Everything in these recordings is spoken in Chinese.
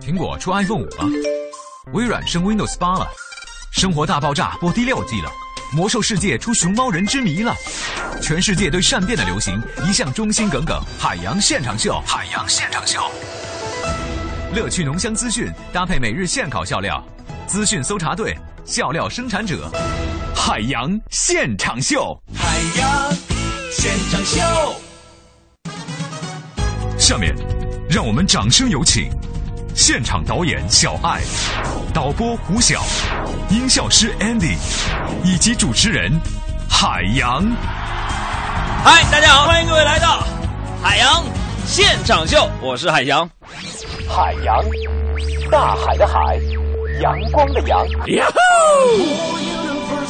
苹果出 iPhone 五了，微软升 Windows 八了，生活大爆炸播第六季了，魔兽世界出熊猫人之谜了，全世界对善变的流行一向忠心耿耿。海洋现场秀，海洋现场秀，乐趣浓香资讯搭配每日现烤笑料，资讯搜查队，笑料生产者，海洋现场秀，海洋现场秀。下面，让我们掌声有请现场导演小爱、导播胡晓、音效师 Andy 以及主持人海洋。嗨，大家好，欢迎各位来到海洋现场秀，我是海洋。海洋，大海的海，阳光的阳。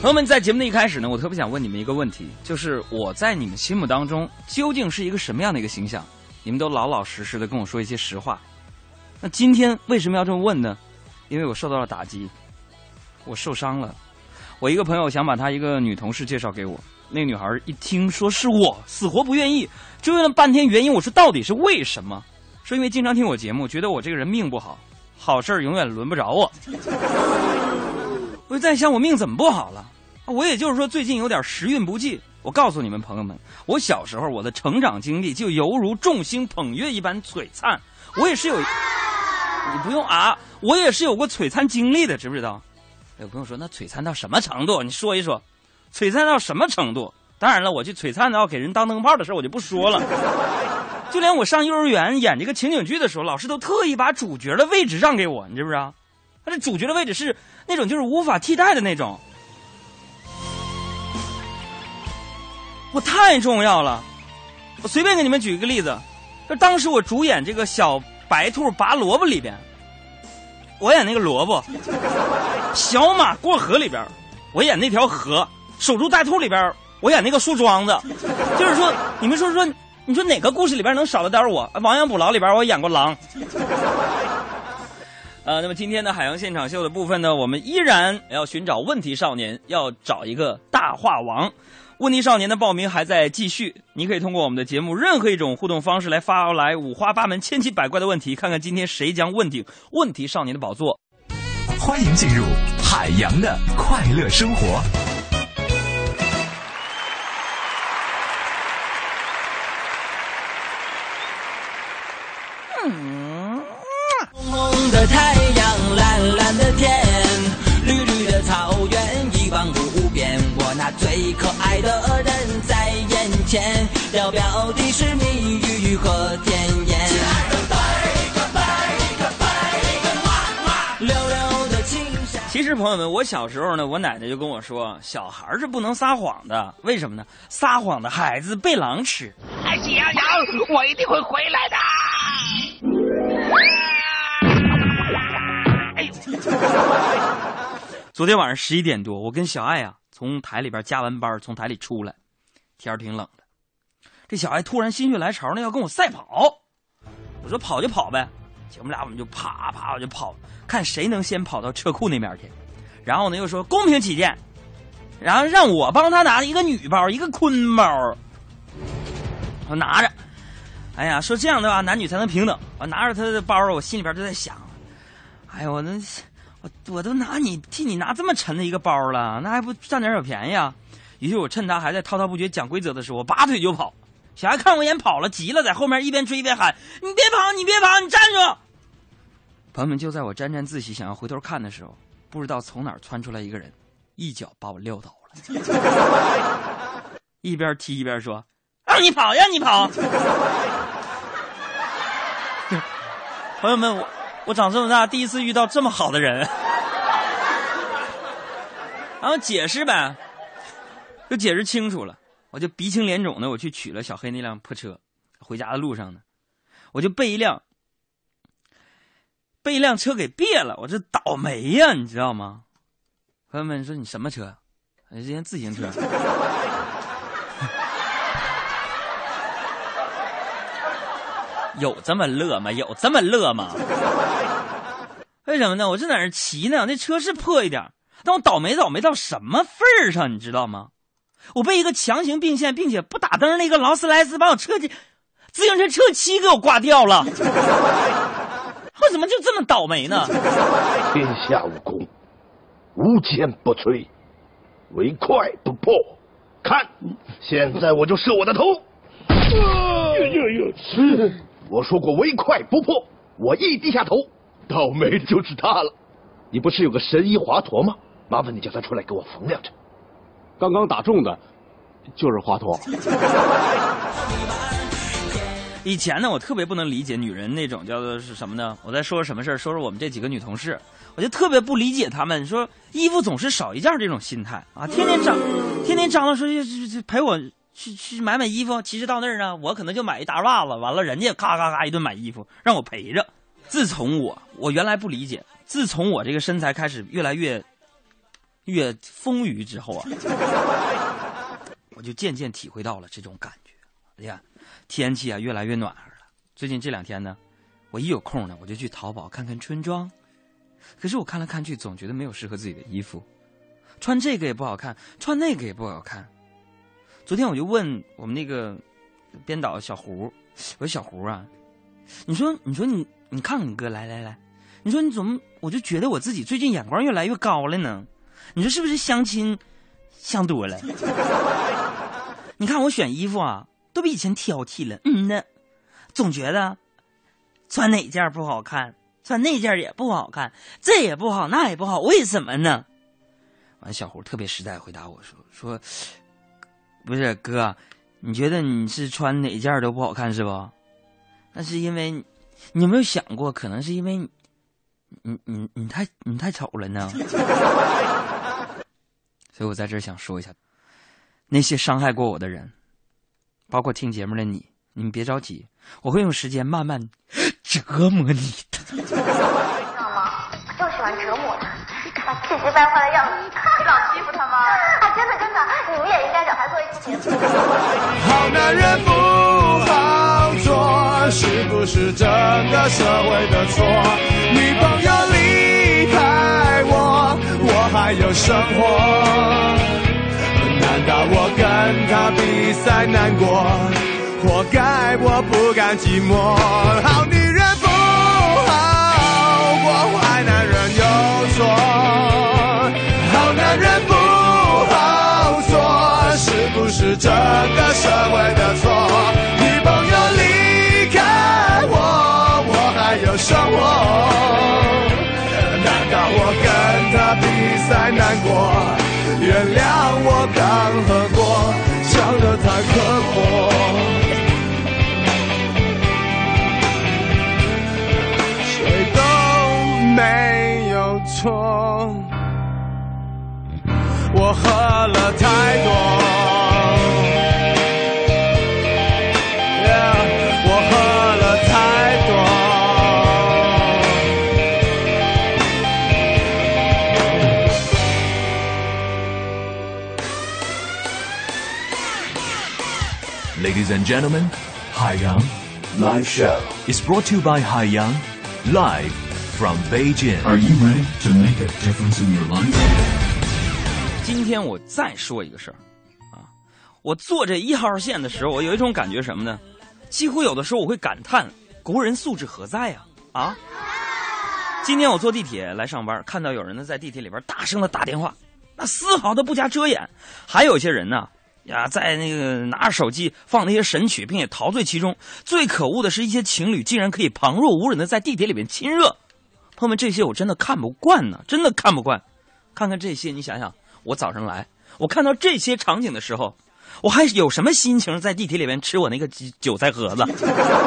朋友们，在节目的一开始呢，我特别想问你们一个问题，就是我在你们心目当中究竟是一个什么样的一个形象？你们都老老实实的跟我说一些实话。那今天为什么要这么问呢？因为我受到了打击，我受伤了。我一个朋友想把他一个女同事介绍给我，那女孩一听说是我，死活不愿意，追问了半天原因。我说到底是为什么？说因为经常听我节目，觉得我这个人命不好，好事永远轮不着我。我就在想，我命怎么不好了？我也就是说，最近有点时运不济。我告诉你们朋友们，我小时候我的成长经历就犹如众星捧月一般璀璨。我也是有，你不用啊，我也是有过璀璨经历的，知不知道？有朋友说，那璀璨到什么程度？你说一说，璀璨到什么程度？当然了，我去璀璨到给人当灯泡的事我就不说了。就连我上幼儿园演这个情景剧的时候，老师都特意把主角的位置让给我，你知不知道？他这主角的位置是那种就是无法替代的那种，我太重要了。我随便给你们举一个例子，就当时我主演这个小白兔拔萝卜里边，我演那个萝卜；小马过河里边，我演那条河；守株待兔里边，我演那个树桩子。就是说，你们说说，你说哪个故事里边能少了点我？亡羊补牢里边，我演过狼。呃，那么今天的海洋现场秀的部分呢，我们依然要寻找问题少年，要找一个大话王。问题少年的报名还在继续，你可以通过我们的节目任何一种互动方式来发来五花八门、千奇百怪的问题，看看今天谁将问鼎问题少年的宝座。欢迎进入海洋的快乐生活。嗯，红的太阳，蓝蓝的天，绿绿的草原，一望无边。我那最可爱的人在眼前，要表的是蜜语和甜言。亲爱的，拜个拜个拜个嘛嘛，溜溜的青山。其实朋友们，我小时候呢，我奶奶就跟我说，小孩是不能撒谎的。为什么呢？撒谎的孩子被狼吃。哎，喜羊羊，我一定会回来的。昨天晚上十一点多，我跟小爱啊从台里边加完班，从台里出来，天儿挺冷的。这小爱突然心血来潮呢，要跟我赛跑。我说跑就跑呗，姐们俩我们就啪啪我就跑，看谁能先跑到车库那边去。然后呢又说公平起见，然后让我帮他拿一个女包，一个坤包。我拿着，哎呀，说这样的话男女才能平等。我拿着他的包，我心里边就在想，哎呀我那我我都拿你替你拿这么沉的一个包了，那还不占点小便宜啊？于是我趁他还在滔滔不绝讲规则的时候，我拔腿就跑。小孩看我一眼跑了，急了，在后面一边追一边喊：“你别跑，你别跑，你站住！”朋友们，就在我沾沾自喜想要回头看的时候，不知道从哪儿窜出来一个人，一脚把我撂倒了，一边踢一边说：“让你跑，让你跑！” 朋友们，我我长这么大第一次遇到这么好的人，然后解释呗，就解释清楚了。我就鼻青脸肿的，我去取了小黑那辆破车，回家的路上呢，我就被一辆被一辆车给别了，我这倒霉呀，你知道吗？朋友们说你什么车？人家自行车。有这么乐吗？有这么乐吗？为什么呢？我正在那骑呢，那车是破一点，但我倒霉倒霉到什么份儿上，你知道吗？我被一个强行并线并且不打灯那个劳斯莱斯把我车自行车车漆给我刮掉了。我怎么就这么倒霉呢？天下武功，无坚不摧，唯快不破。看，现在我就射我的头。我说过唯快不破，我一低下头，倒霉的就是他了。你不是有个神医华佗吗？麻烦你叫他出来给我缝两针。刚刚打中的，就是华佗。以前呢，我特别不能理解女人那种叫做是什么呢？我在说什么事儿？说说我们这几个女同事，我就特别不理解她们说衣服总是少一件这种心态啊！天天张，天天张罗说去去陪我。去去买买衣服，其实到那儿呢，我可能就买一大袜子，完了人家咔咔咔一顿买衣服，让我陪着。自从我我原来不理解，自从我这个身材开始越来越越丰腴之后啊，我就渐渐体会到了这种感觉。哎呀，天气啊越来越暖和了。最近这两天呢，我一有空呢，我就去淘宝看看春装。可是我看来看去，总觉得没有适合自己的衣服，穿这个也不好看，穿那个也不好看。昨天我就问我们那个编导小胡，我说小胡啊，你说你说你你看看你哥来来来，你说你怎么我就觉得我自己最近眼光越来越高了呢？你说是不是相亲相多了？你看我选衣服啊，都比以前挑剔了。嗯呢，总觉得穿哪件不好看，穿那件也不好看，这也不好，那也不好，为什么呢？完，小胡特别实在回答我说说。不是哥，你觉得你是穿哪件都不好看是不？那是因为，你有没有想过，可能是因为，你你你太你太丑了呢？所以我在这儿想说一下，那些伤害过我的人，包括听节目的你，你们别着急，我会用时间慢慢折磨你的。知道吗？我就喜欢折磨他，他气急败坏的样子，你老欺负他吗？啊，真的真的，你们也应该找他做一期节目。好男人不好是不是整个社会的错？女朋友离开我，我还有生活。难道我跟她比赛难过？活该我不甘寂寞。好女人不好过，坏男人有错。好男人不好做，是不是整个社会的错？谅我刚喝过，想的太刻薄。谁都没有错，我喝了太多。Ladies and gentlemen, Haiyang Live Show is brought to you by Haiyang live from Beijing. Are you ready to make a difference in your life? 今天我再说一个事儿，啊，我坐这一号线的时候，我有一种感觉什么呢？几乎有的时候我会感叹国人素质何在呀！啊，今天我坐地铁来上班，看到有人呢在地铁里边大声的打电话，那丝毫的不加遮掩；还有些人呢，啊，在那个拿着手机放那些神曲，并且陶醉其中。最可恶的是一些情侣竟然可以旁若无人的在地铁里面亲热。朋友们，这些我真的看不惯呢，真的看不惯。看看这些，你想想，我早上来，我看到这些场景的时候，我还有什么心情在地铁里面吃我那个韭菜盒子？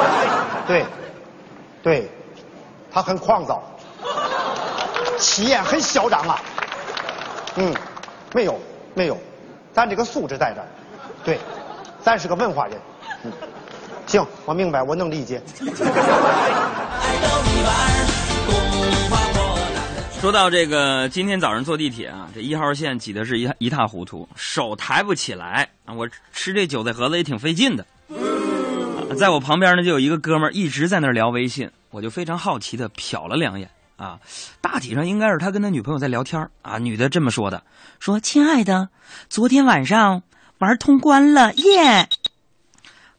对，对，他很狂躁，气焰很嚣张啊。嗯，没有没有，咱这个素质在这儿。对，咱是个文化人。嗯，行，我明白，我能理解。说到这个，今天早上坐地铁啊，这一号线挤得是一一塌糊涂，手抬不起来啊。我吃这韭菜盒子也挺费劲的。啊在我旁边呢，就有一个哥们儿一直在那儿聊微信，我就非常好奇的瞟了两眼啊，大体上应该是他跟他女朋友在聊天啊。女的这么说的，说：“亲爱的，昨天晚上玩通关了，耶！”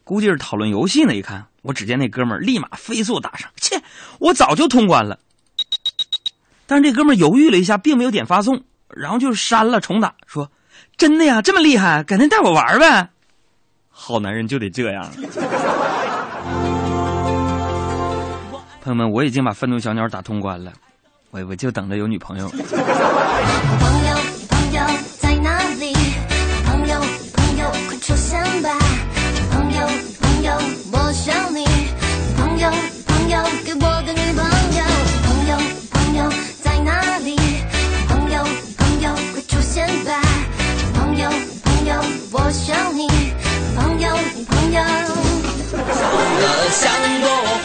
估计是讨论游戏呢。一看，我只见那哥们儿立马飞速打上，切，我早就通关了。但是这哥们儿犹豫了一下，并没有点发送，然后就删了重打，说：“真的呀，这么厉害，改天带我玩呗。”好男人就得这样。朋友们，我已经把愤怒小鸟打通关了，我我就等着有女朋友。朋友，朋友在哪里？朋友，朋友快出现吧！朋友，朋友我想你。朋友，朋友给我个女朋友。朋友，朋友在哪里？朋友，朋友快出现吧！朋友，朋友我想你。朋友，朋友。像朵花儿，我。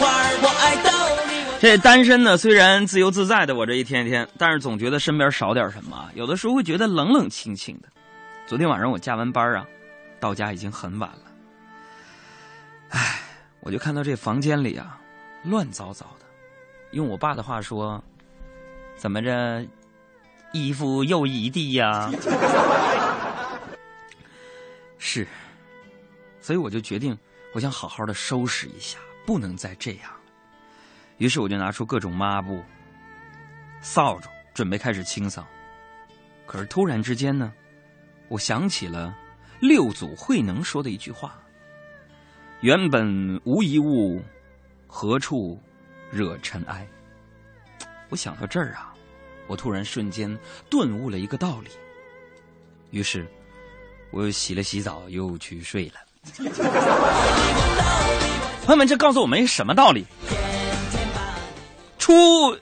这单身呢，虽然自由自在的我这一天天，但是总觉得身边少点什么，有的时候会觉得冷冷清清的。昨天晚上我加完班啊，到家已经很晚了，唉，我就看到这房间里啊，乱糟糟的。用我爸的话说，怎么着，衣服又一地呀？是，所以我就决定，我想好好的收拾一下，不能再这样。于是我就拿出各种抹布、扫帚，准备开始清扫。可是突然之间呢，我想起了六祖慧能说的一句话：“原本无一物，何处惹尘埃。”我想到这儿啊，我突然瞬间顿悟了一个道理。于是，我又洗了洗澡，又去睡了。朋友们，这告诉我们一个什么道理？出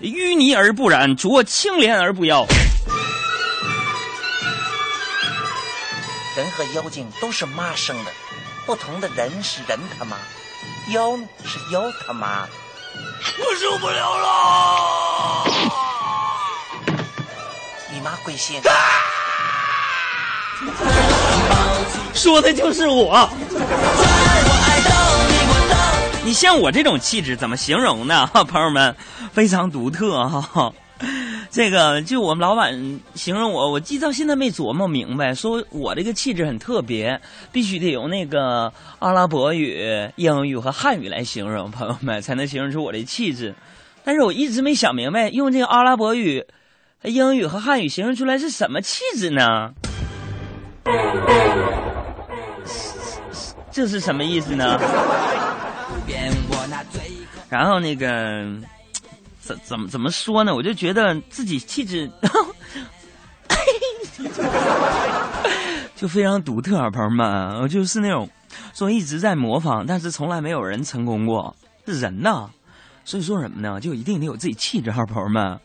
淤泥而不染，濯清涟而不妖。人和妖精都是妈生的，不同的人是人他妈，妖呢是妖他妈。我受不了了！你妈贵姓？说的就是我。你像我这种气质怎么形容呢？朋友们，非常独特哈。这个就我们老板形容我，我记到现在没琢磨明白，说我这个气质很特别，必须得用那个阿拉伯语、英语和汉语来形容，朋友们才能形容出我的气质。但是我一直没想明白，用这个阿拉伯语、英语和汉语形容出来是什么气质呢？这是什么意思呢？然后那个怎怎么怎么说呢？我就觉得自己气质 就非常独特啊，朋友们，我就是那种说一直在模仿，但是从来没有人成功过。是人呐，所以说什么呢？就一定得有自己气质，哈，朋友们，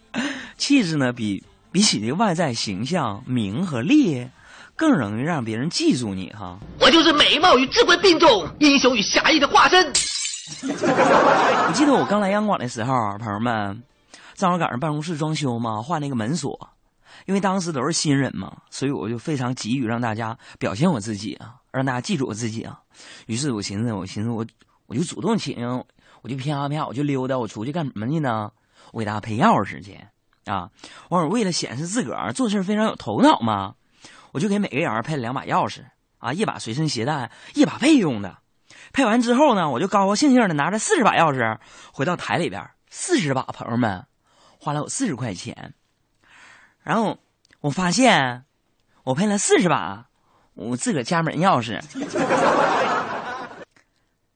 气质呢比比起这个外在形象、名和利。更容易让别人记住你哈！我就是美貌与智慧并重、英雄与侠义的化身。我记得我刚来央广的时候，朋友们，正好赶上办公室装修嘛，换那个门锁。因为当时都是新人嘛，所以我就非常急于让大家表现我自己啊，让大家记住我自己啊。于是我寻思，我寻思我我就主动请，我就啪啪我就溜达，我出去干什么去呢？我给大家配钥匙去啊！完为了显示自个儿做事非常有头脑嘛。我就给每个人配了两把钥匙啊，一把随身携带，一把备用的。配完之后呢，我就高高兴兴的拿着四十把钥匙回到台里边，四十把朋友们花了我四十块钱。然后我发现我配了四十把我自个家门钥匙。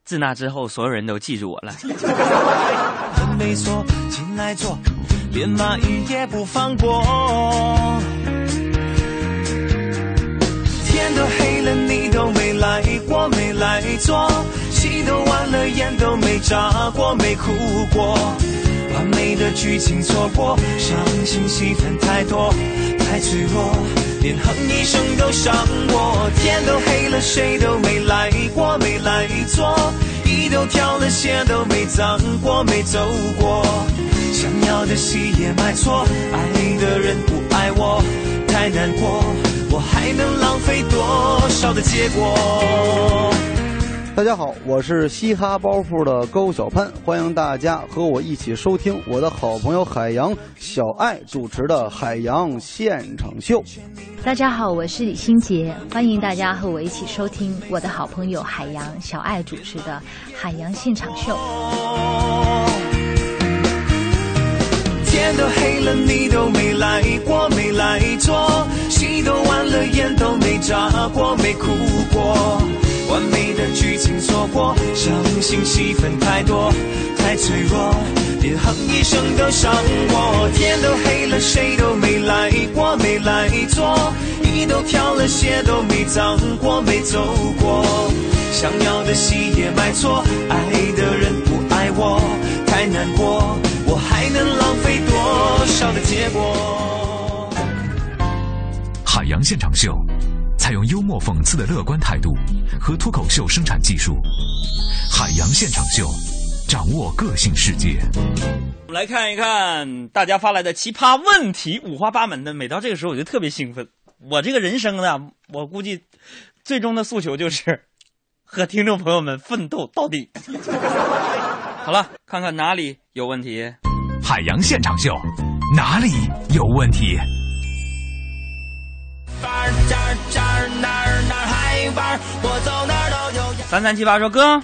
自那之后，所有人都记住我了。进来坐，连蚂蚁也不放过。天都黑，来过，没来坐，戏都完了，眼都没眨过，没哭过，完美的剧情错过，伤心戏份太多，太脆弱，连哼一声都伤我。天都黑了，谁都没来过，没来坐，衣都挑了，鞋都没脏过，没走过。想要的戏也买错，爱的人不爱我，太难过，我还能浪费多少的结果？大家好，我是嘻哈包袱的高小潘，欢迎大家和我一起收听我的好朋友海洋小爱主持的《海洋现场秀》。大家好，我是李心洁，欢迎大家和我一起收听我的好朋友海洋小爱主持的《海洋现场秀》。天都黑了，你都没来过，没来坐，戏都完了，眼都没眨过，没哭过。完美的剧情错过，伤心戏份太多，太脆弱，连哼一声都伤我。天都黑了，谁都没来过，没来坐，衣都飘了，鞋都没脏过，没走过。想要的戏也买错，爱的人不爱我，太难过，我还能浪费多少的结果？海洋现场秀，采用幽默讽刺的乐观态度和脱口秀生产技术。海洋现场秀，掌握个性世界。我们来看一看大家发来的奇葩问题，五花八门的。每到这个时候，我就特别兴奋。我这个人生呢，我估计最终的诉求就是和听众朋友们奋斗到底。好了，看看哪里有问题。海洋现场秀，哪里有问题？三三七八说：“哥，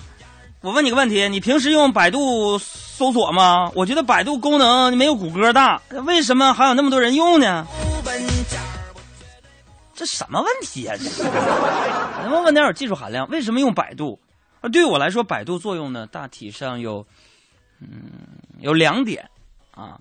我问你个问题，你平时用百度搜索吗？我觉得百度功能没有谷歌大，为什么还有那么多人用呢？这什么问题呀、这是能不能问点有技术含量？为什么用百度？啊，对我来说，百度作用呢，大体上有，嗯，有两点啊。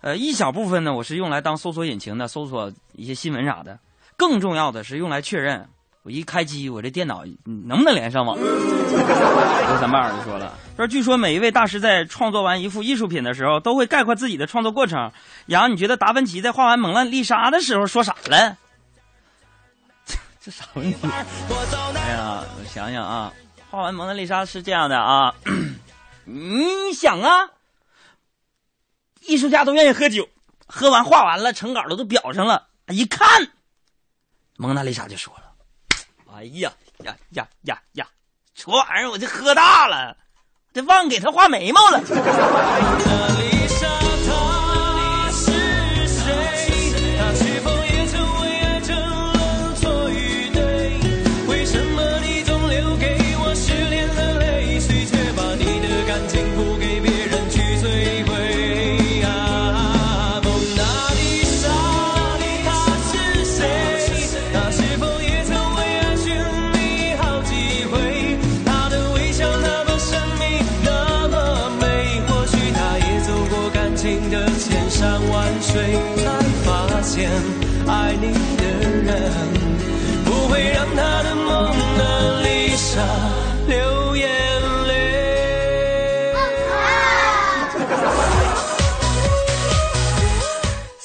呃，一小部分呢，我是用来当搜索引擎的，搜索一些新闻啥的。更重要的是用来确认，我一开机，我这电脑嗯能不能连上网？刘三爸就说了，说据说每一位大师在创作完一幅艺术品的时候，都会概括自己的创作过程。杨，你觉得达芬奇在画完蒙娜丽莎的时候说啥了？这啥问题？哎呀，我想想啊，画完蒙娜丽莎是这样的啊，你想啊，艺术家都愿意喝酒，喝完画完了，成稿了都裱上了，一看，蒙娜丽莎就说了：“哎呀呀呀呀呀，昨晚上我就喝大了，这忘给他画眉毛了。”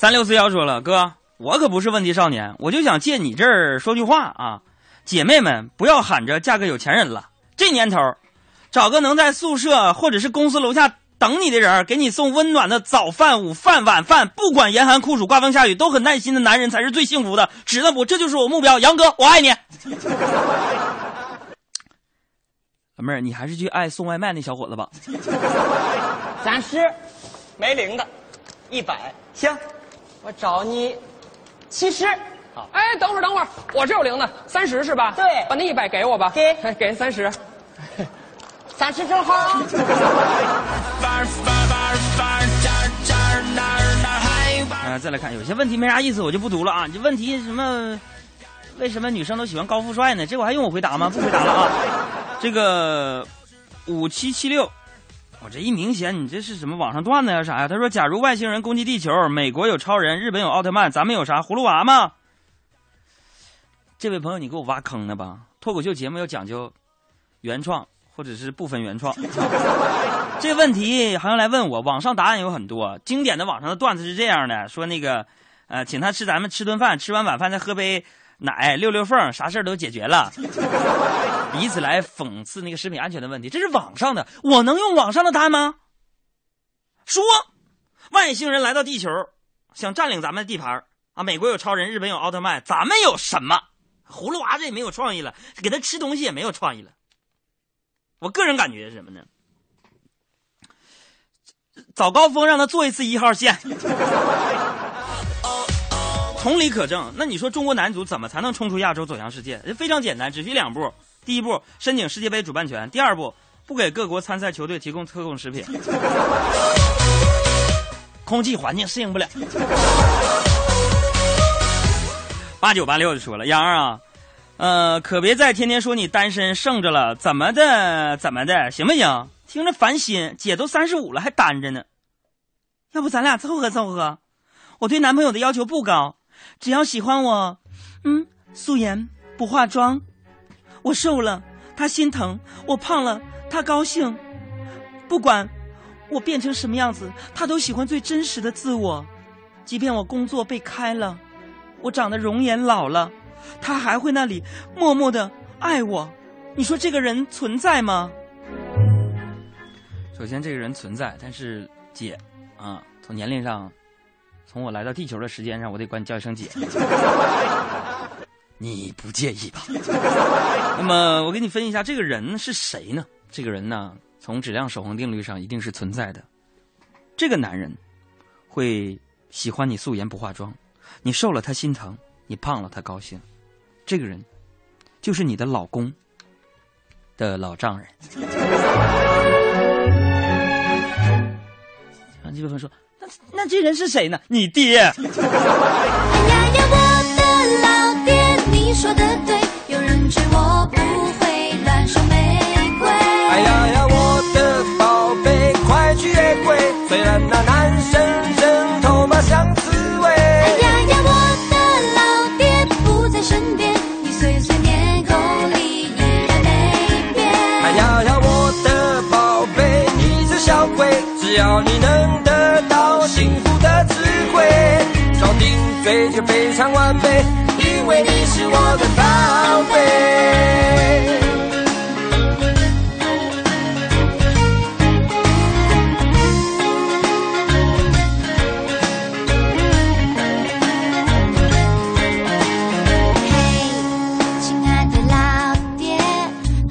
三六四幺说了，哥，我可不是问题少年，我就想借你这儿说句话啊，姐妹们不要喊着嫁个有钱人了，这年头，找个能在宿舍或者是公司楼下等你的人，给你送温暖的早饭、午饭、晚饭，不管严寒酷暑、刮风下雨，都很耐心的男人才是最幸福的，知道不？这就是我目标，杨哥，我爱你。老 妹儿，你还是去爱送外卖那小伙子吧。三十，没零的，一百，行，我找你七十。好，哎，等会儿等会儿，我这有零的，三十是吧？对，把那一百给我吧。给，哎，给三十。三十正好 再来看，有些问题没啥意思，我就不读了啊。这问题什么？为什么女生都喜欢高富帅呢？这我还用我回答吗？不回答了啊。这个五七七六，我这一明显你这是什么网上段子呀啥呀？他说，假如外星人攻击地球，美国有超人，日本有奥特曼，咱们有啥？葫芦娃吗？这位朋友，你给我挖坑呢吧？脱口秀节目要讲究原创。或者是部分原创，这个问题还要来问我。网上答案有很多，经典的网上的段子是这样的：说那个，呃，请他吃咱们吃顿饭，吃完晚饭再喝杯奶，溜溜缝，啥事儿都解决了，以此来讽刺那个食品安全的问题。这是网上的，我能用网上的答案吗？说，外星人来到地球，想占领咱们的地盘啊！美国有超人，日本有奥特曼，咱们有什么？葫芦娃这也没有创意了，给他吃东西也没有创意了。我个人感觉是什么呢？早高峰让他坐一次一号线。同理可证，那你说中国男足怎么才能冲出亚洲走向世界？非常简单，只需两步：第一步，申请世界杯主办权；第二步，不给各国参赛球队提供特供食品。空气环境适应不了。八九八六就说了，杨儿啊，呃，可别再天天说你单身剩着了，怎么的怎么的，行不行？听着烦心。姐都三十五了还单着呢，要不咱俩凑合凑合？我对男朋友的要求不高。只要喜欢我，嗯，素颜不化妆，我瘦了他心疼，我胖了他高兴，不管我变成什么样子，他都喜欢最真实的自我。即便我工作被开了，我长得容颜老了，他还会那里默默的爱我。你说这个人存在吗？首先，这个人存在，但是姐啊，从年龄上。从我来到地球的时间上，我得管你叫一声姐，你不介意吧？那么我给你分析一下，这个人是谁呢？这个人呢，从质量守恒定律上一定是存在的。这个男人会喜欢你素颜不化妆，你瘦了他心疼，你胖了他高兴。这个人就是你的老公的老丈人。啊，这部分说。那这人是谁呢？你爹。哎呀呀，我的老爹，你说的对，有人追我不会乱收玫瑰。哎呀呀，我的宝贝，快去约会，虽然那男生人头发像刺猬。哎呀呀，我的老爹不在身边，你碎碎念口里依然没变。哎呀呀，我的宝贝，你是小鬼，只要你能。追求非常完美，因为你是我的宝贝。嘿，亲爱的老爹，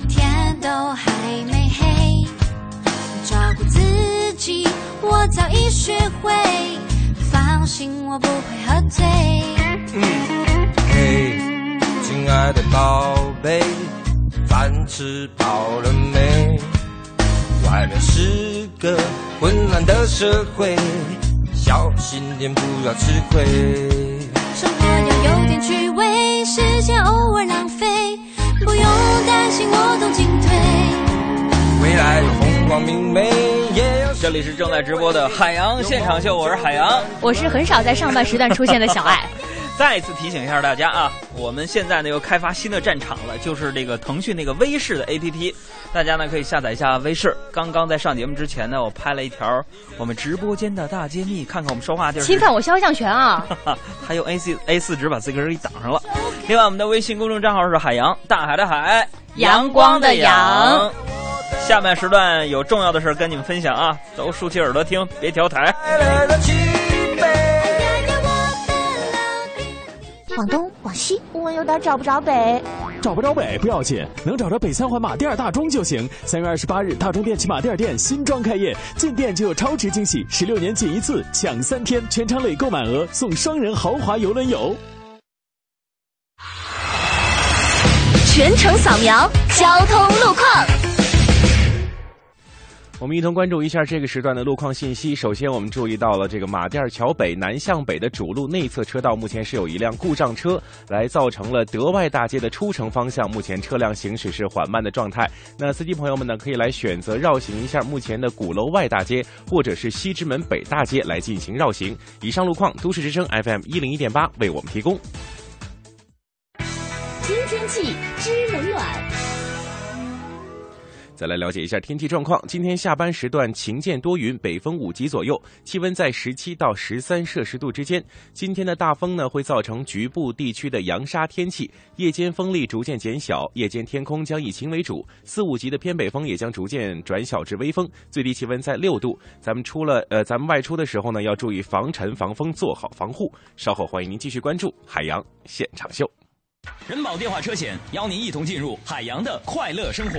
天都还没黑，照顾自己我早已学会，放心我早已学会。放心，我不会喝醉。嘿，亲爱的宝贝，饭吃饱了没？外面是个混乱的社会，小心点不要吃亏。生活要有点趣味，时间偶尔浪费，不用担心我懂进退。未来有风光明媚。这里是正在直播的海洋现场秀，我是海洋，我是很少在上半时段出现的小爱。再一次提醒一下大家啊，我们现在呢又开发新的战场了，就是这个腾讯那个微视的 APP，大家呢可以下载一下微视。刚刚在上节目之前呢，我拍了一条我们直播间的大揭秘，看看我们说话就是。侵犯我肖像权啊！还用 A 四 A 四纸把自个儿给挡上了。另外，我们的微信公众账号是海洋大海的海，阳光的阳。下半时段有重要的事跟你们分享啊，都竖起耳朵听，别调台。往东，往西，我有点找不着北。找不着北不要紧，能找着北三环马甸大中就行。三月二十八日，大中电器马甸店新装开业，进店就有超值惊喜，十六年仅一次，抢三天，全场累购满额送双人豪华游轮游。全程扫描交通路况。我们一同关注一下这个时段的路况信息。首先，我们注意到了这个马甸桥北南向北的主路内侧车道，目前是有一辆故障车，来造成了德外大街的出城方向，目前车辆行驶是缓慢的状态。那司机朋友们呢，可以来选择绕行一下目前的鼓楼外大街，或者是西直门北大街来进行绕行。以上路况，都市之声 FM 一零一点八为我们提供。新天气知冷暖。再来了解一下天气状况。今天下班时段晴间多云，北风五级左右，气温在十七到十三摄氏度之间。今天的大风呢，会造成局部地区的扬沙天气，夜间风力逐渐减小，夜间天空将以晴为主，四五级的偏北风也将逐渐转小至微风，最低气温在六度。咱们出了呃，咱们外出的时候呢，要注意防尘防风，做好防护。稍后欢迎您继续关注海洋现场秀。人保电话车险邀您一同进入海洋的快乐生活。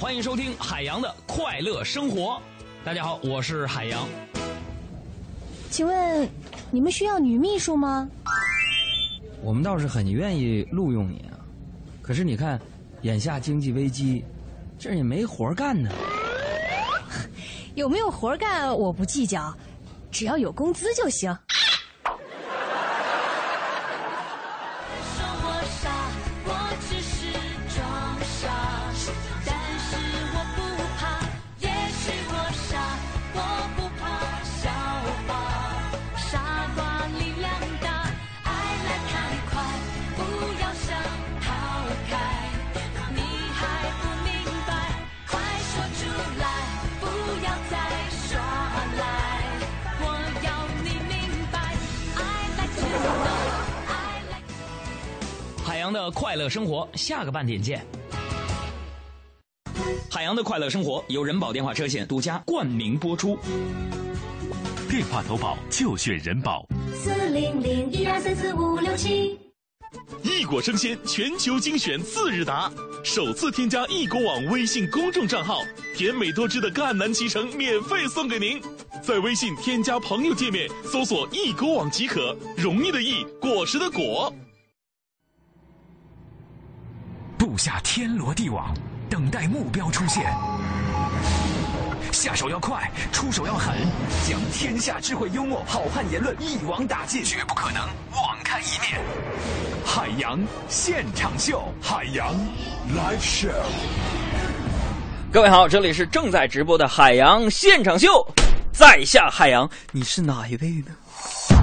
欢迎收听海洋的快乐生活。大家好，我是海洋。请问你们需要女秘书吗？我们倒是很愿意录用你啊，可是你看，眼下经济危机，这也没活干呢。有没有活干我不计较，只要有工资就行。快乐生活，下个半点见。海洋的快乐生活由人保电话车险独家冠名播出。电话投保就选人保。四零零一二三四五六七。异果生鲜全球精选次日达，首次添加异果网微信公众账号，甜美多汁的赣南脐橙免费送给您。在微信添加朋友界面搜索“异果网”即可，容易的易，果实的果。布下天罗地网，等待目标出现。下手要快，出手要狠，将天下智慧、幽默、好汉言论一网打尽，绝不可能网开一面。海洋现场秀，海洋 live show。各位好，这里是正在直播的海洋现场秀，在下海洋，你是哪一位呢？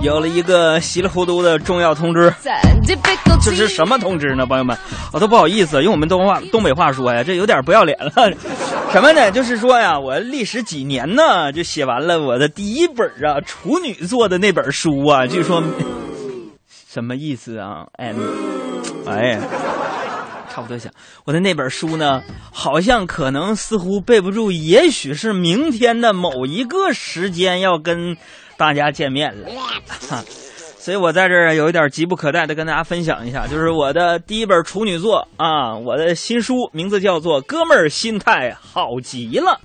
有了一个稀里糊涂的重要通知，这是什么通知呢？朋友们，我都不好意思用我们东话东北话说呀，这有点不要脸了。什么呢？就是说呀，我历时几年呢，就写完了我的第一本啊处女座的那本书啊，据说 什么意思啊？哎，哎呀，差不多想我的那本书呢，好像可能似乎背不住，也许是明天的某一个时间要跟。大家见面了，所以我在这儿有一点急不可待的跟大家分享一下，就是我的第一本处女作啊，我的新书名字叫做《哥们儿心态好极了》。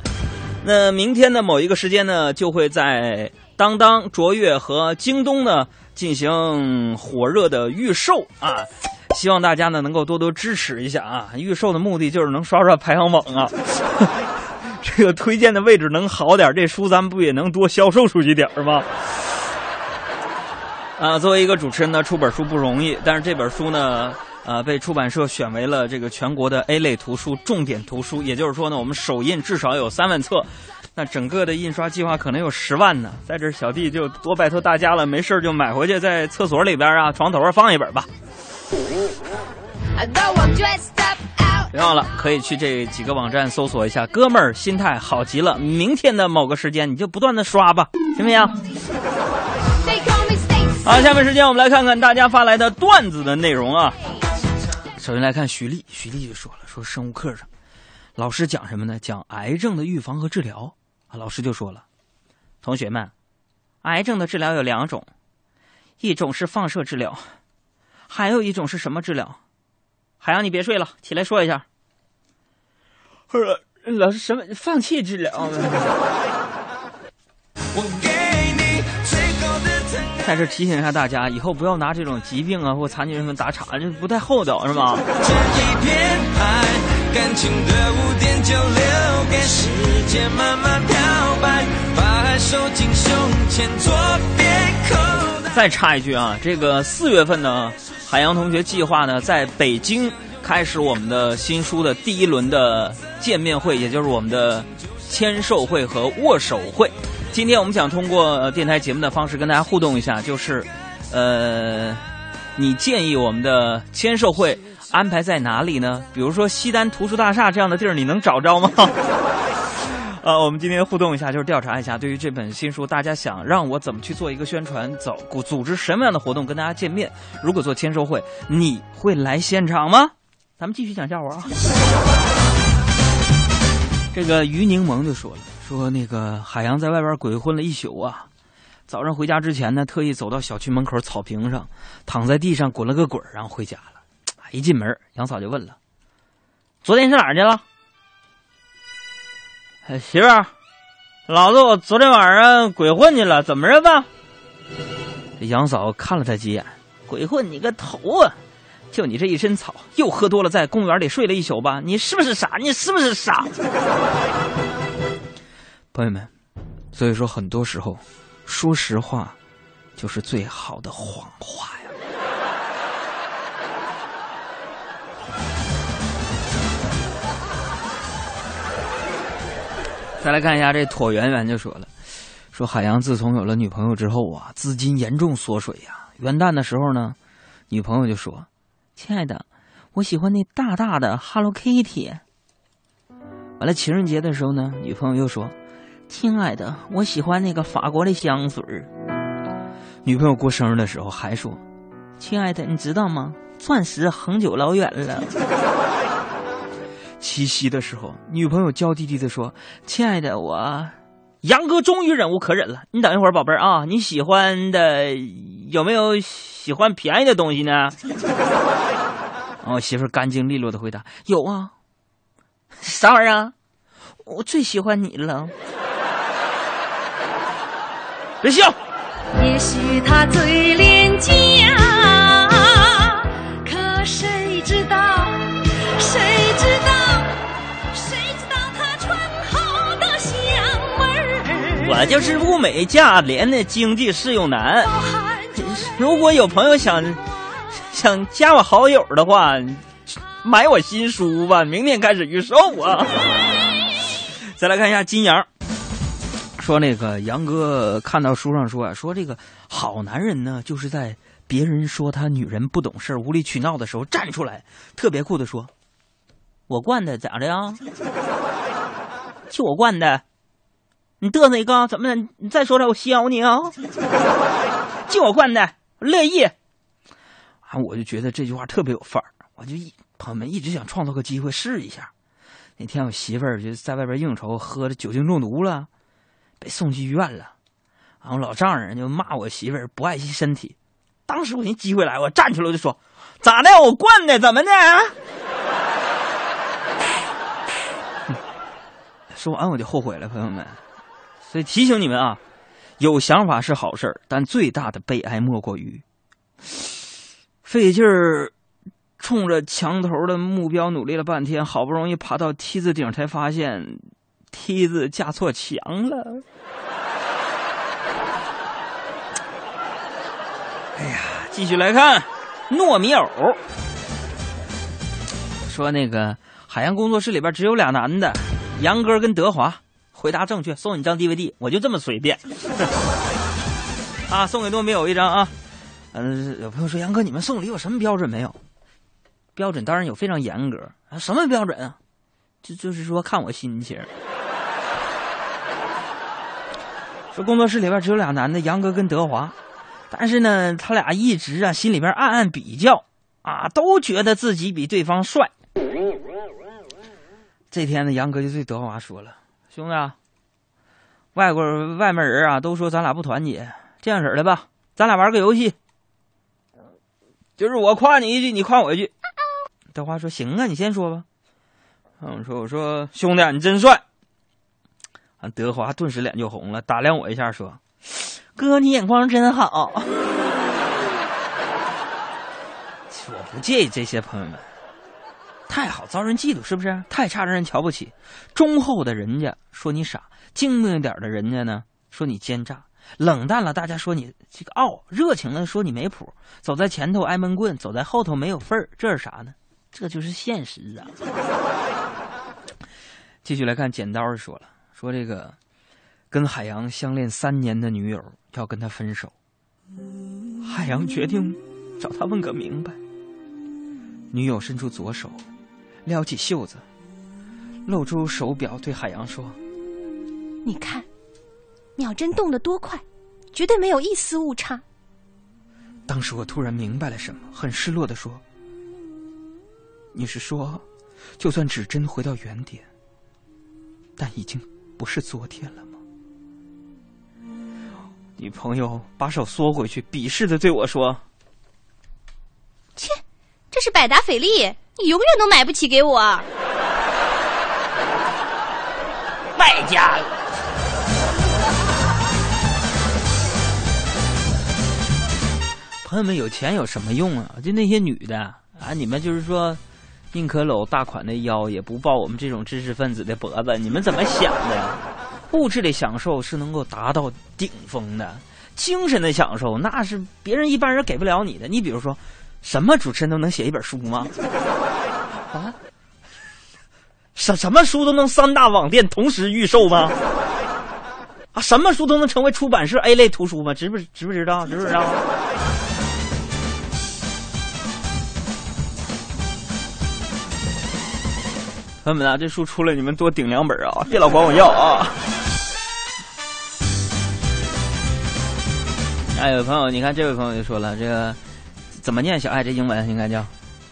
那明天的某一个时间呢，就会在当当、卓越和京东呢进行火热的预售啊，希望大家呢能够多多支持一下啊。预售的目的就是能刷刷排行榜啊。这个推荐的位置能好点，这书咱们不也能多销售出去点儿吗？啊，作为一个主持人呢，出本书不容易，但是这本书呢，呃，被出版社选为了这个全国的 A 类图书重点图书，也就是说呢，我们首印至少有三万册，那整个的印刷计划可能有十万呢。在这小弟就多拜托大家了，没事就买回去，在厕所里边啊、床头上放一本吧。别忘了，可以去这几个网站搜索一下“哥们儿心态好极了”。明天的某个时间，你就不断的刷吧，行不行？好，下面时间我们来看看大家发来的段子的内容啊。首先来看徐丽，徐丽就说了，说生物课上，老师讲什么呢？讲癌症的预防和治疗啊。老师就说了，同学们，癌症的治疗有两种，一种是放射治疗，还有一种是什么治疗？海洋，你别睡了，起来说一下。老师，什么放弃治疗？我给你最高的疼爱在这提醒一下大家，以后不要拿这种疾病啊或残疾人们打岔，这不太厚道，是吧？一片海，感情的污点就留给时间慢慢漂白，把爱收进胸前左边口袋。再插一句啊，这个四月份呢，海洋同学计划呢，在北京开始我们的新书的第一轮的见面会，也就是我们的签售会和握手会。今天我们想通过电台节目的方式跟大家互动一下，就是，呃，你建议我们的签售会安排在哪里呢？比如说西单图书大厦这样的地儿，你能找着吗？呃，我们今天互动一下，就是调查一下，对于这本新书，大家想让我怎么去做一个宣传，走组织什么样的活动跟大家见面？如果做签售会，你会来现场吗？咱们继续讲笑话啊。这个于柠檬就说了，说那个海洋在外边鬼混了一宿啊，早上回家之前呢，特意走到小区门口草坪上，躺在地上滚了个滚，然后回家了。一进门，杨嫂就问了：“昨天上哪儿去了？”媳妇儿，老子我昨天晚上鬼混去了，怎么着吧？这杨嫂看了他几眼，鬼混你个头啊！就你这一身草，又喝多了，在公园里睡了一宿吧？你是不是傻？你是不是傻？朋友们，所以说很多时候，说实话，就是最好的谎话呀。再来看一下这椭圆圆就说了，说海洋自从有了女朋友之后啊，资金严重缩水呀、元旦的时候呢，女朋友就说：“亲爱的，我喜欢那大大的 Hello Kitty。”完了情人节的时候呢，女朋友又说：“亲爱的，我喜欢那个法国的香水儿。”女朋友过生日的时候还说：“亲爱的，你知道吗？钻石恒久老远了。”七夕的时候，女朋友娇滴滴的说：“亲爱的，我杨哥终于忍无可忍了，你等一会儿，宝贝儿啊，你喜欢的有没有喜欢便宜的东西呢？”然后我媳妇儿干净利落的回答：“有啊，啥玩意儿啊？我最喜欢你了。”别笑。也许他最廉价，我就是物美价廉的经济适用男。如果有朋友想想加我好友的话，买我新书吧，明天开始预售啊。再来看一下金阳，说那个杨哥看到书上说啊，说这个好男人呢，就是在别人说他女人不懂事、无理取闹的时候站出来，特别酷的说：“我惯的咋的呀？就我惯的。”你嘚瑟一个，怎么的？你再说出来，我削你啊！就我惯的，乐意。啊，我就觉得这句话特别有范儿，我就一朋友们一直想创造个机会试一下。那天我媳妇儿就在外边应酬，喝的酒精中毒了，被送去医院了。然后老丈人就骂我媳妇儿不爱惜身体。当时我寻机会来，我站出来我就说：“咋的？我惯的，怎么的？” 说完我就后悔了，朋友们。所以提醒你们啊，有想法是好事儿，但最大的悲哀莫过于费劲儿冲着墙头的目标努力了半天，好不容易爬到梯子顶，才发现梯子架错墙了。哎呀，继续来看糯米藕，说那个海洋工作室里边只有俩男的，杨哥跟德华。回答正确，送你张 DVD，我就这么随便。啊，送给糯米有一张啊。嗯、有朋友说杨哥，你们送礼有什么标准没有？标准当然有，非常严格。啊、什么标准啊？就就是说看我心情。说工作室里边只有俩男的，杨哥跟德华，但是呢，他俩一直啊心里边暗暗比较啊，都觉得自己比对方帅。这天呢，杨哥就对德华说了。兄弟啊，外国外面人啊都说咱俩不团结，这样式的吧，咱俩玩个游戏，就是我夸你一句，你夸我一句。德华说：“行啊，你先说吧。”嗯，说我说兄弟，你真帅。啊，德华顿时脸就红了，打量我一下说：“哥，你眼光真好。我不介意这些，朋友们，太好遭人嫉妒，是不是？太差让人瞧不起。忠厚的人家说你傻，精明一点的人家呢说你奸诈，冷淡了大家说你这个傲，热情的说你没谱。走在前头挨闷棍，走在后头没有份儿，这是啥呢？这就是现实啊！继续来看，剪刀说了，说这个跟海洋相恋三年的女友要跟他分手，海洋决定找他问个明白。女友伸出左手，撩起袖子，露出手表，对海洋说：“你看，秒针动得多快，绝对没有一丝误差。”当时我突然明白了什么，很失落的说：“你是说，就算指针回到原点，但已经不是昨天了吗？”女朋友把手缩回去，鄙视的对我说：“切。”这是百达翡丽，你永远都买不起给我。败家！朋友们，有钱有什么用啊？就那些女的啊，你们就是说，宁可搂大款的腰，也不抱我们这种知识分子的脖子。你们怎么想的呀？物质的享受是能够达到顶峰的，精神的享受那是别人一般人给不了你的。你比如说。什么主持人都能写一本书吗？啊？什什么书都能三大网店同时预售吗？啊？什么书都能成为出版社 A 类图书吗？知不知不知道？知不知道？朋友们啊，这书出来你们多顶两本啊，别老管我要啊！哎，有朋友，你看这位朋友就说了这个。怎么念小爱这英文应该叫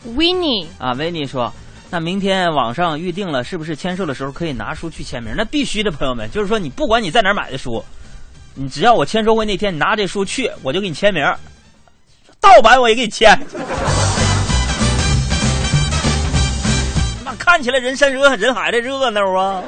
，Winnie 啊，Winnie 说，那明天网上预定了，是不是签售的时候可以拿书去签名？那必须的，朋友们，就是说你不管你在哪儿买的书，你只要我签售会那天你拿这书去，我就给你签名，盗版我也给你签。那看起来人山人人海的热闹啊！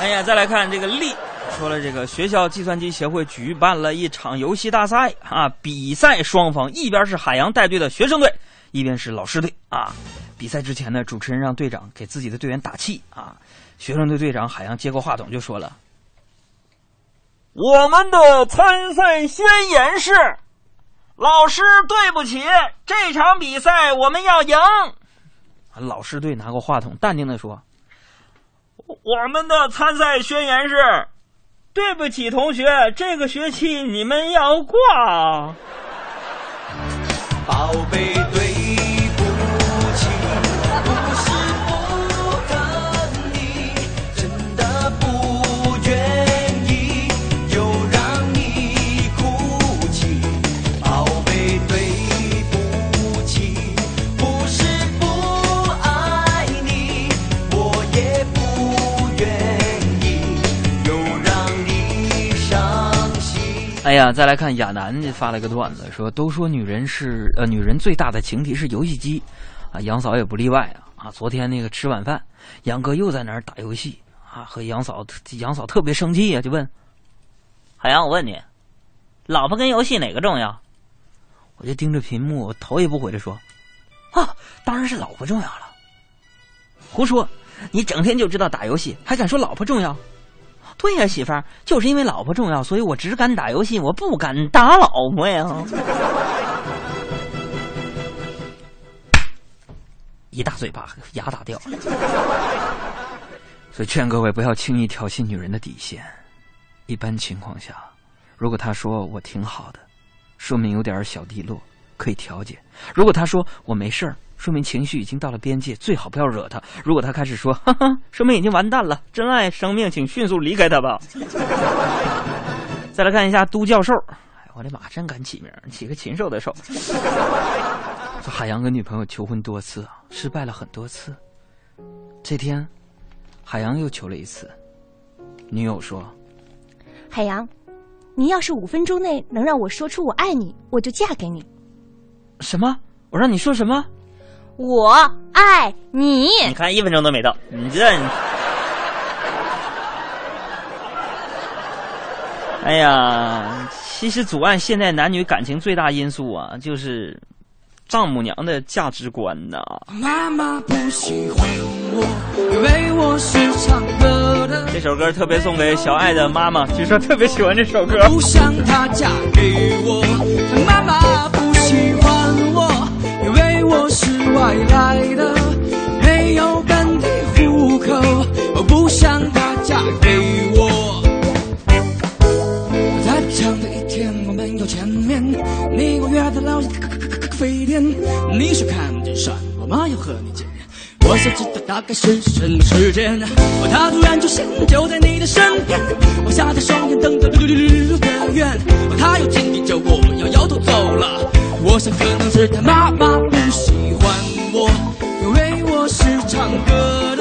哎呀，再来看这个力。说了，这个学校计算机协会举办了一场游戏大赛啊！比赛双方一边是海洋带队的学生队，一边是老师队啊！比赛之前呢，主持人让队长给自己的队员打气啊！学生队队长海洋接过话筒就说了：“我们的参赛宣言是，老师对不起，这场比赛我们要赢。”老师队拿过话筒，淡定的说：“我们的参赛宣言是。”对不起，同学，这个学期你们要挂。宝贝，哎呀，再来看亚楠发了个段子，说都说女人是呃，女人最大的情敌是游戏机，啊，杨嫂也不例外啊啊！昨天那个吃晚饭，杨哥又在那儿打游戏啊，和杨嫂杨嫂特别生气呀，就问海洋，我问你，老婆跟游戏哪个重要？我就盯着屏幕，我头也不回的说，啊，当然是老婆重要了。胡说，你整天就知道打游戏，还敢说老婆重要？对呀，媳妇儿，就是因为老婆重要，所以我只敢打游戏，我不敢打老婆呀。一大嘴巴，牙打掉了。所以劝各位不要轻易挑衅女人的底线。一般情况下，如果她说我挺好的，说明有点小低落，可以调节；如果她说我没事儿，说明情绪已经到了边界，最好不要惹他。如果他开始说 哈哈，说明已经完蛋了，珍爱生命，请迅速离开他吧。再来看一下都教授，哎，我的妈，真敢起名，起个禽兽的兽。说海洋跟女朋友求婚多次啊，失败了很多次。这天，海洋又求了一次，女友说海洋，你要是五分钟内能让我说出我爱你，我就嫁给你。：“什么？我让你说什么？我爱你。你看一分钟都没到，你这……哎呀，其实阻碍现代男女感情最大因素啊，就是丈母娘的价值观呐。妈妈不喜欢我，因为我是唱歌的。这首歌特别送给小爱的妈妈，据说特别喜欢这首歌。不想她嫁给我，妈妈不是外来的，没有本地户口。我不想她嫁给我。在长的一天，我们又见面，你我约在老街咖啡店，你说看见山，我妈要和你见面。我想知道大概是什么时间，他突然出现就在你的身边，我瞎着双眼瞪着溜溜溜溜的远，他又紧盯着我，摇摇头走了。我想可能是他妈妈不喜欢我，因为我是唱歌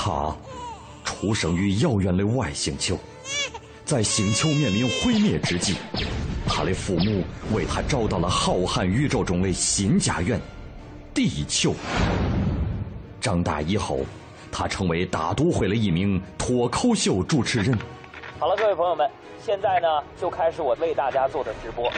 他出生于遥远的外星球，在星球面临毁灭之际，他的父母为他找到了浩瀚宇宙中的新家园——地球。长大以后，他成为大都会的一名脱口秀主持人。好了，各位朋友们，现在呢就开始我为大家做的直播。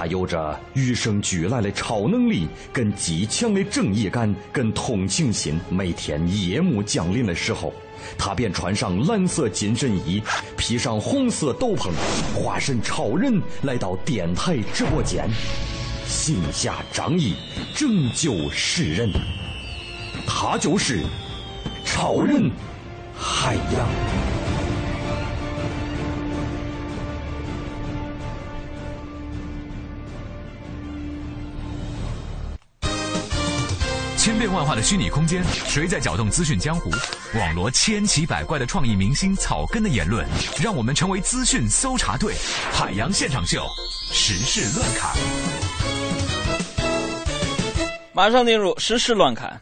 他有着与生俱来的超能力，跟极强的正义感，跟同情心。每天夜幕降临的时候，他便穿上蓝色紧身衣，披上红色斗篷，化身超人，来到电台直播间，行侠仗义，拯救世人。他就是超人海洋。变万化的虚拟空间，谁在搅动资讯江湖？网罗千奇百怪的创意明星草根的言论，让我们成为资讯搜查队。海洋现场秀，时事乱侃。马上进入时事乱侃。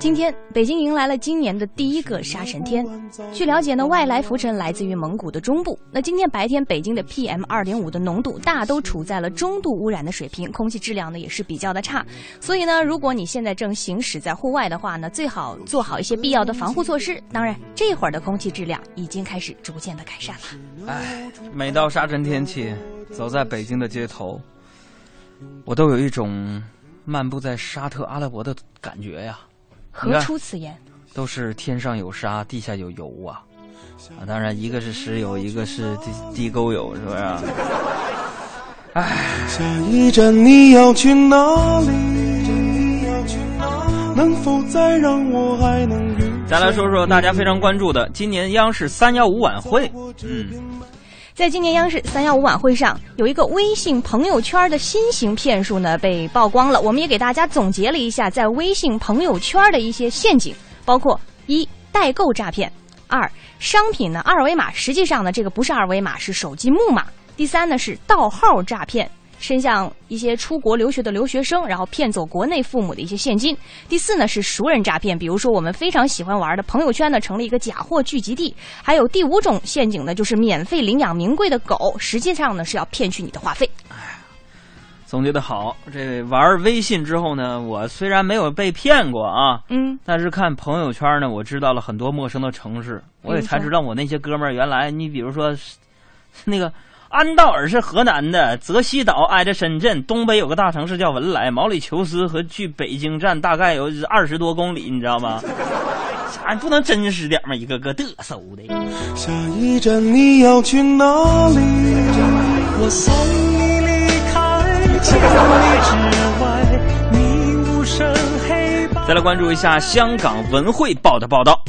今天，北京迎来了今年的第一个沙尘天。据了解呢，外来浮尘来自于蒙古的中部。那今天白天，北京的 PM 二点五的浓度大都处在了中度污染的水平，空气质量呢也是比较的差。所以呢，如果你现在正行驶在户外的话呢，最好做好一些必要的防护措施。当然，这会儿的空气质量已经开始逐渐的改善了。唉，每到沙尘天气，走在北京的街头，我都有一种漫步在沙特阿拉伯的感觉呀。何出此言？都是天上有沙，地下有油啊！啊，当然一个是石油，一个是地地沟油，是不是？唉，下一站你要去哪里？能否再让我还能？再来说说大家非常关注的今年央视三幺五晚会。嗯，在今年央视三幺五晚会上，有一个微信朋友圈的新型骗术呢被曝光了。我们也给大家总结了一下在微信朋友圈的一些陷阱，包括一、代购诈骗；二、商品呢二维码实际上呢这个不是二维码，是手机木马；第三呢是盗号诈骗。伸向一些出国留学的留学生，然后骗走国内父母的一些现金。第四呢是熟人诈骗，比如说我们非常喜欢玩的朋友圈呢成了一个假货聚集地。还有第五种陷阱呢，就是免费领养名贵的狗，实际上呢是要骗取你的话费。总结的好，这玩微信之后呢，我虽然没有被骗过啊，嗯，但是看朋友圈呢，我知道了很多陌生的城市，我也才知道我那些哥们儿原来，你比如说，那个。安道尔是河南的，泽西岛挨着深圳，东北有个大城市叫文莱，毛里求斯和距北京站大概有二十多公里，你知道吗？啥不能真实点吗？一个个嘚瑟的。下一站你要去哪里？我送你离开千里之外，你无声黑白。再来关注一下香港文汇报的报道。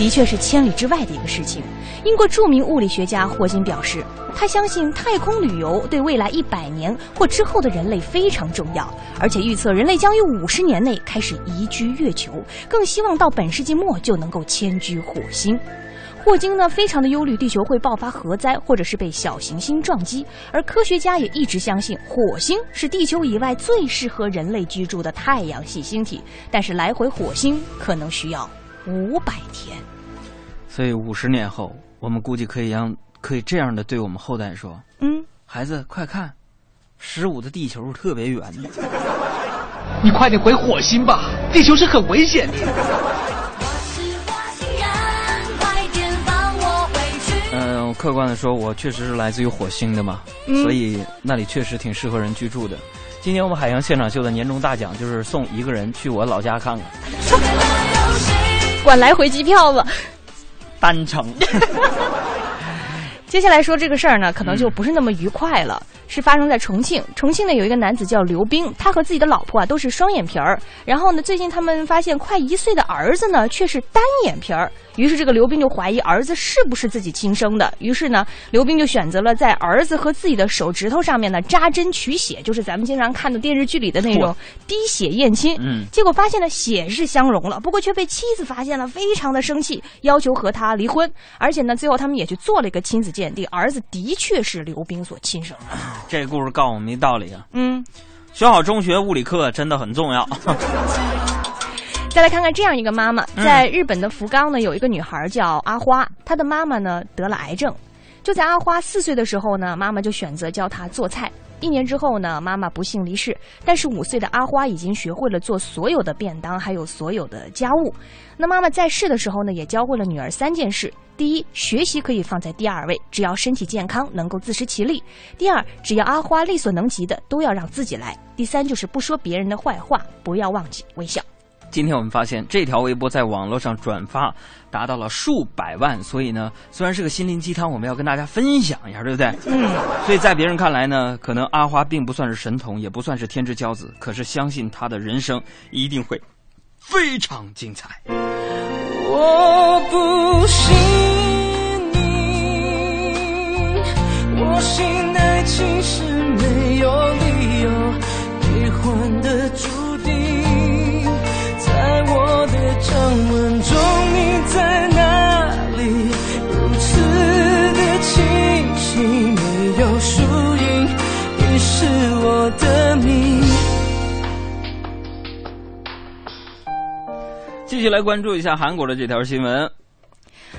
的确是千里之外的一个事情。英国著名物理学家霍金表示，他相信太空旅游对未来一百年或之后的人类非常重要，而且预测人类将于五十年内开始移居月球，更希望到本世纪末就能够迁居火星。霍金呢，非常的忧虑地球会爆发核灾，或者是被小行星撞击，而科学家也一直相信火星是地球以外最适合人类居住的太阳系星体，但是来回火星可能需要五百天。所以五十年后。我们估计可以让可以这样的对我们后代说：“嗯，孩子，快看，十五的地球特别圆。你快点回火星吧，地球是很危险的。”嗯，客观的说，我确实是来自于火星的嘛，所以那里确实挺适合人居住的。今天我们海洋现场秀的年终大奖就是送一个人去我老家看看，管来回机票吧。单程。接下来说这个事儿呢，可能就不是那么愉快了。是发生在重庆，重庆呢有一个男子叫刘冰，他和自己的老婆啊都是双眼皮儿。然后呢，最近他们发现快一岁的儿子呢却是单眼皮儿。于是这个刘冰就怀疑儿子是不是自己亲生的。于是呢，刘冰就选择了在儿子和自己的手指头上面呢扎针取血，就是咱们经常看的电视剧里的那种滴血验亲。嗯，结果发现呢血是相融了，不过却被妻子发现了，非常的生气，要求和他离婚。而且呢，最后他们也去做了一个亲子鉴定，儿子的确是刘冰所亲生的。这故事告诉我们一道理啊，嗯，学好中学物理课真的很重要。再来看看这样一个妈妈，在日本的福冈呢，有一个女孩叫阿花，她的妈妈呢得了癌症，就在阿花四岁的时候呢，妈妈就选择教她做菜。一年之后呢，妈妈不幸离世，但是五岁的阿花已经学会了做所有的便当，还有所有的家务。那妈妈在世的时候呢，也教会了女儿三件事：第一，学习可以放在第二位，只要身体健康，能够自食其力；第二，只要阿花力所能及的，都要让自己来；第三，就是不说别人的坏话，不要忘记微笑。今天我们发现这条微博在网络上转发达到了数百万，所以呢，虽然是个心灵鸡汤，我们要跟大家分享一下，对不对？嗯。所以在别人看来呢，可能阿花并不算是神童，也不算是天之骄子，可是相信她的人生一定会非常精彩。我不信你，我信爱情是没有理由悲欢的我的掌纹中，你在哪里？如此的清晰，没有输赢，你是我的命。继续来关注一下韩国的这条新闻。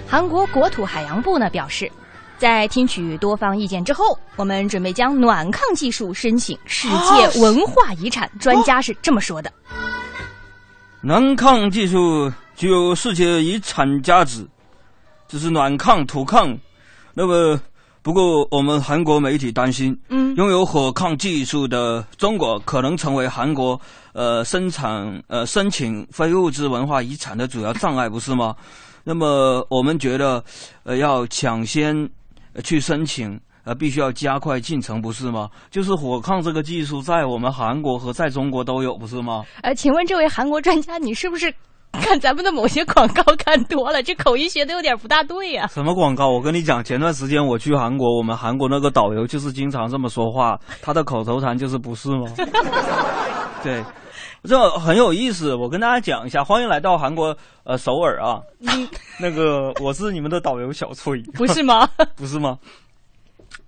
韩国国土海洋部呢表示，在听取多方意见之后，我们准备将暖炕技术申请世界文化遗产。专家是这么说的。暖抗技术具有世界遗产价值，这是暖抗土抗。那么，不过我们韩国媒体担心，嗯，拥有火抗技术的中国可能成为韩国呃生产呃申请非物质文化遗产的主要障碍，不是吗？那么我们觉得，呃，要抢先去申请。呃，必须要加快进程，不是吗？就是火抗这个技术，在我们韩国和在中国都有，不是吗？呃，请问这位韩国专家，你是不是看咱们的某些广告看多了？这口音学的有点不大对呀。什么广告？我跟你讲，前段时间我去韩国，我们韩国那个导游就是经常这么说话，他的口头禅就是不是吗？对，这很有意思。我跟大家讲一下，欢迎来到韩国呃首尔啊。那个我是你们的导游小崔，不是吗？不是吗？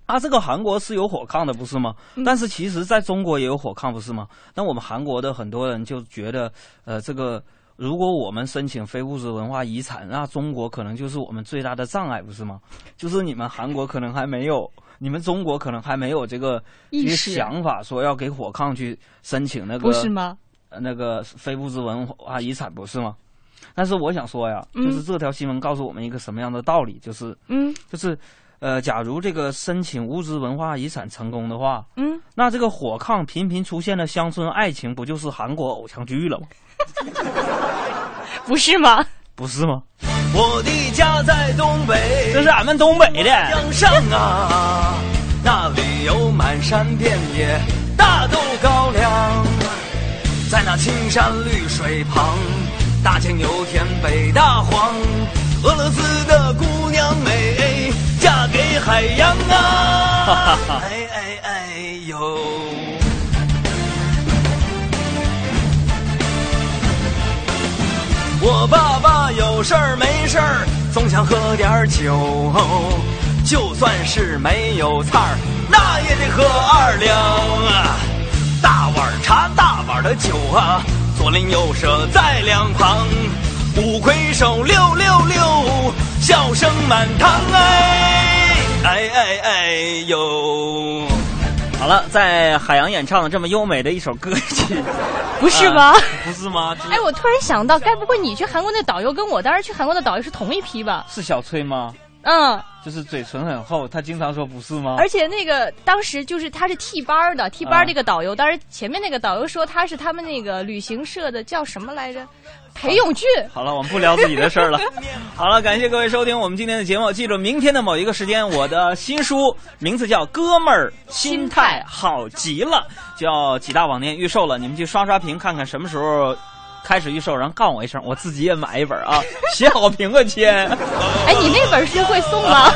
啊，这个韩国是有火炕的，不是吗？嗯但是其实在中国也有火炕，不是吗？那我们韩国的很多人就觉得，呃，这个如果我们申请非物质文化遗产，那中国可能就是我们最大的障碍，不是吗？就是你们韩国可能还没有，你们中国可能还没有这个意识想法，说要给火炕去申请那个，不是吗？呃那个非物质文化遗产，不是吗？但是我想说呀，嗯就是这条新闻告诉我们一个什么样的道理，就是，嗯，就是，呃，假如这个申请物质文化遗产成功的话，嗯，那这个火炕频频出现的乡村爱情，不就是韩国偶像剧了吗？不是吗？不是吗？我的家在东北，这是俺们东北的江上啊，那里有满山遍野大豆高粱，在那青山绿水旁，大庆油田北大荒，俄罗斯的姑娘美，海洋啊！哎哎哎呦！我爸爸有事儿没事儿，总想喝点儿酒，就算是没有菜儿，那也得喝二两啊！大碗茶，大碗的酒啊，左邻右舍在两旁，五魁首六六六，笑声满堂哎哎哎哎呦！好了，在海洋演唱的这么优美的一首歌曲，不是吗不是吗？哎，我突然想到，该不会你去韩国那导游跟我当时去韩国的导游是同一批吧？是小崔吗？嗯，就是嘴唇很厚，他经常说不是吗？而且那个当时就是他是替班的，替班这个导游，当时前面那个导游说他是他们那个旅行社的叫什么来着？裴勇俊。好了，我们不聊自己的事儿了。好了，感谢各位收听我们今天的节目。记住，明天的某一个时间，我的新书名字叫《哥们儿心态好极了》，就要几大网店预售了。你们去刷刷屏，看看什么时候开始预售，然后告诉我一声，我自己也买一本啊，写好评啊签。哎，你那本书会送吗？